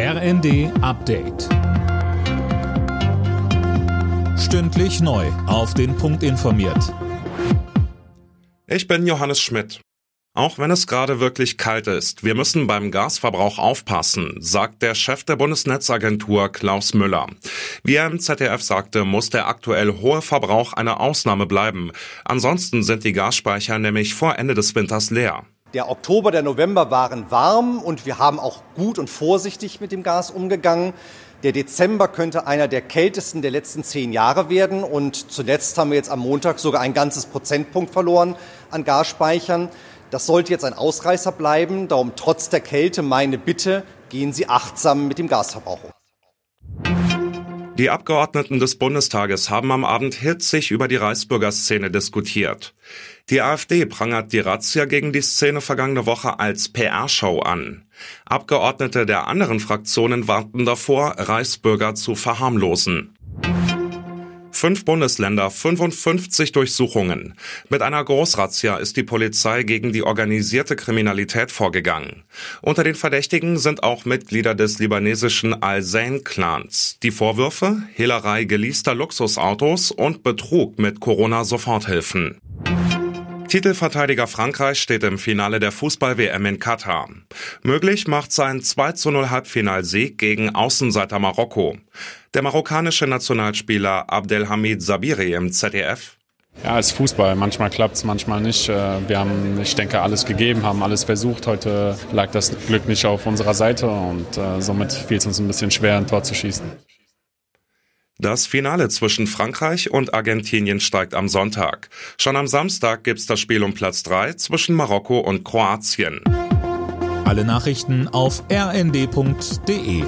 RND Update. Stündlich neu. Auf den Punkt informiert. Ich bin Johannes Schmidt. Auch wenn es gerade wirklich kalt ist, wir müssen beim Gasverbrauch aufpassen, sagt der Chef der Bundesnetzagentur Klaus Müller. Wie er im ZDF sagte, muss der aktuell hohe Verbrauch eine Ausnahme bleiben. Ansonsten sind die Gasspeicher nämlich vor Ende des Winters leer. Der Oktober, der November waren warm und wir haben auch gut und vorsichtig mit dem Gas umgegangen. Der Dezember könnte einer der kältesten der letzten zehn Jahre werden und zuletzt haben wir jetzt am Montag sogar ein ganzes Prozentpunkt verloren an Gasspeichern. Das sollte jetzt ein Ausreißer bleiben. Darum trotz der Kälte meine Bitte, gehen Sie achtsam mit dem Gasverbrauch um. Die Abgeordneten des Bundestages haben am Abend hitzig über die Reichsbürgerszene diskutiert. Die AfD prangert die Razzia gegen die Szene vergangene Woche als PR-Show an. Abgeordnete der anderen Fraktionen warnten davor, Reichsbürger zu verharmlosen. Fünf Bundesländer, 55 Durchsuchungen. Mit einer Großrazzia ist die Polizei gegen die organisierte Kriminalität vorgegangen. Unter den Verdächtigen sind auch Mitglieder des libanesischen Al-Zain-Clans. Die Vorwürfe? Hehlerei geleaster Luxusautos und Betrug mit Corona-Soforthilfen. Titelverteidiger Frankreich steht im Finale der Fußball-WM in Katar. Möglich macht sein 2 zu 0 Halbfinalsieg gegen Außenseiter Marokko. Der marokkanische Nationalspieler Abdelhamid Sabiri im ZDF. Ja, es ist Fußball. Manchmal klappt es, manchmal nicht. Äh, wir haben, ich denke, alles gegeben, haben alles versucht. Heute lag das Glück nicht auf unserer Seite und äh, somit fiel es uns ein bisschen schwer, ein Tor zu schießen. Das Finale zwischen Frankreich und Argentinien steigt am Sonntag. Schon am Samstag gibt's das Spiel um Platz 3 zwischen Marokko und Kroatien. Alle Nachrichten auf rnd.de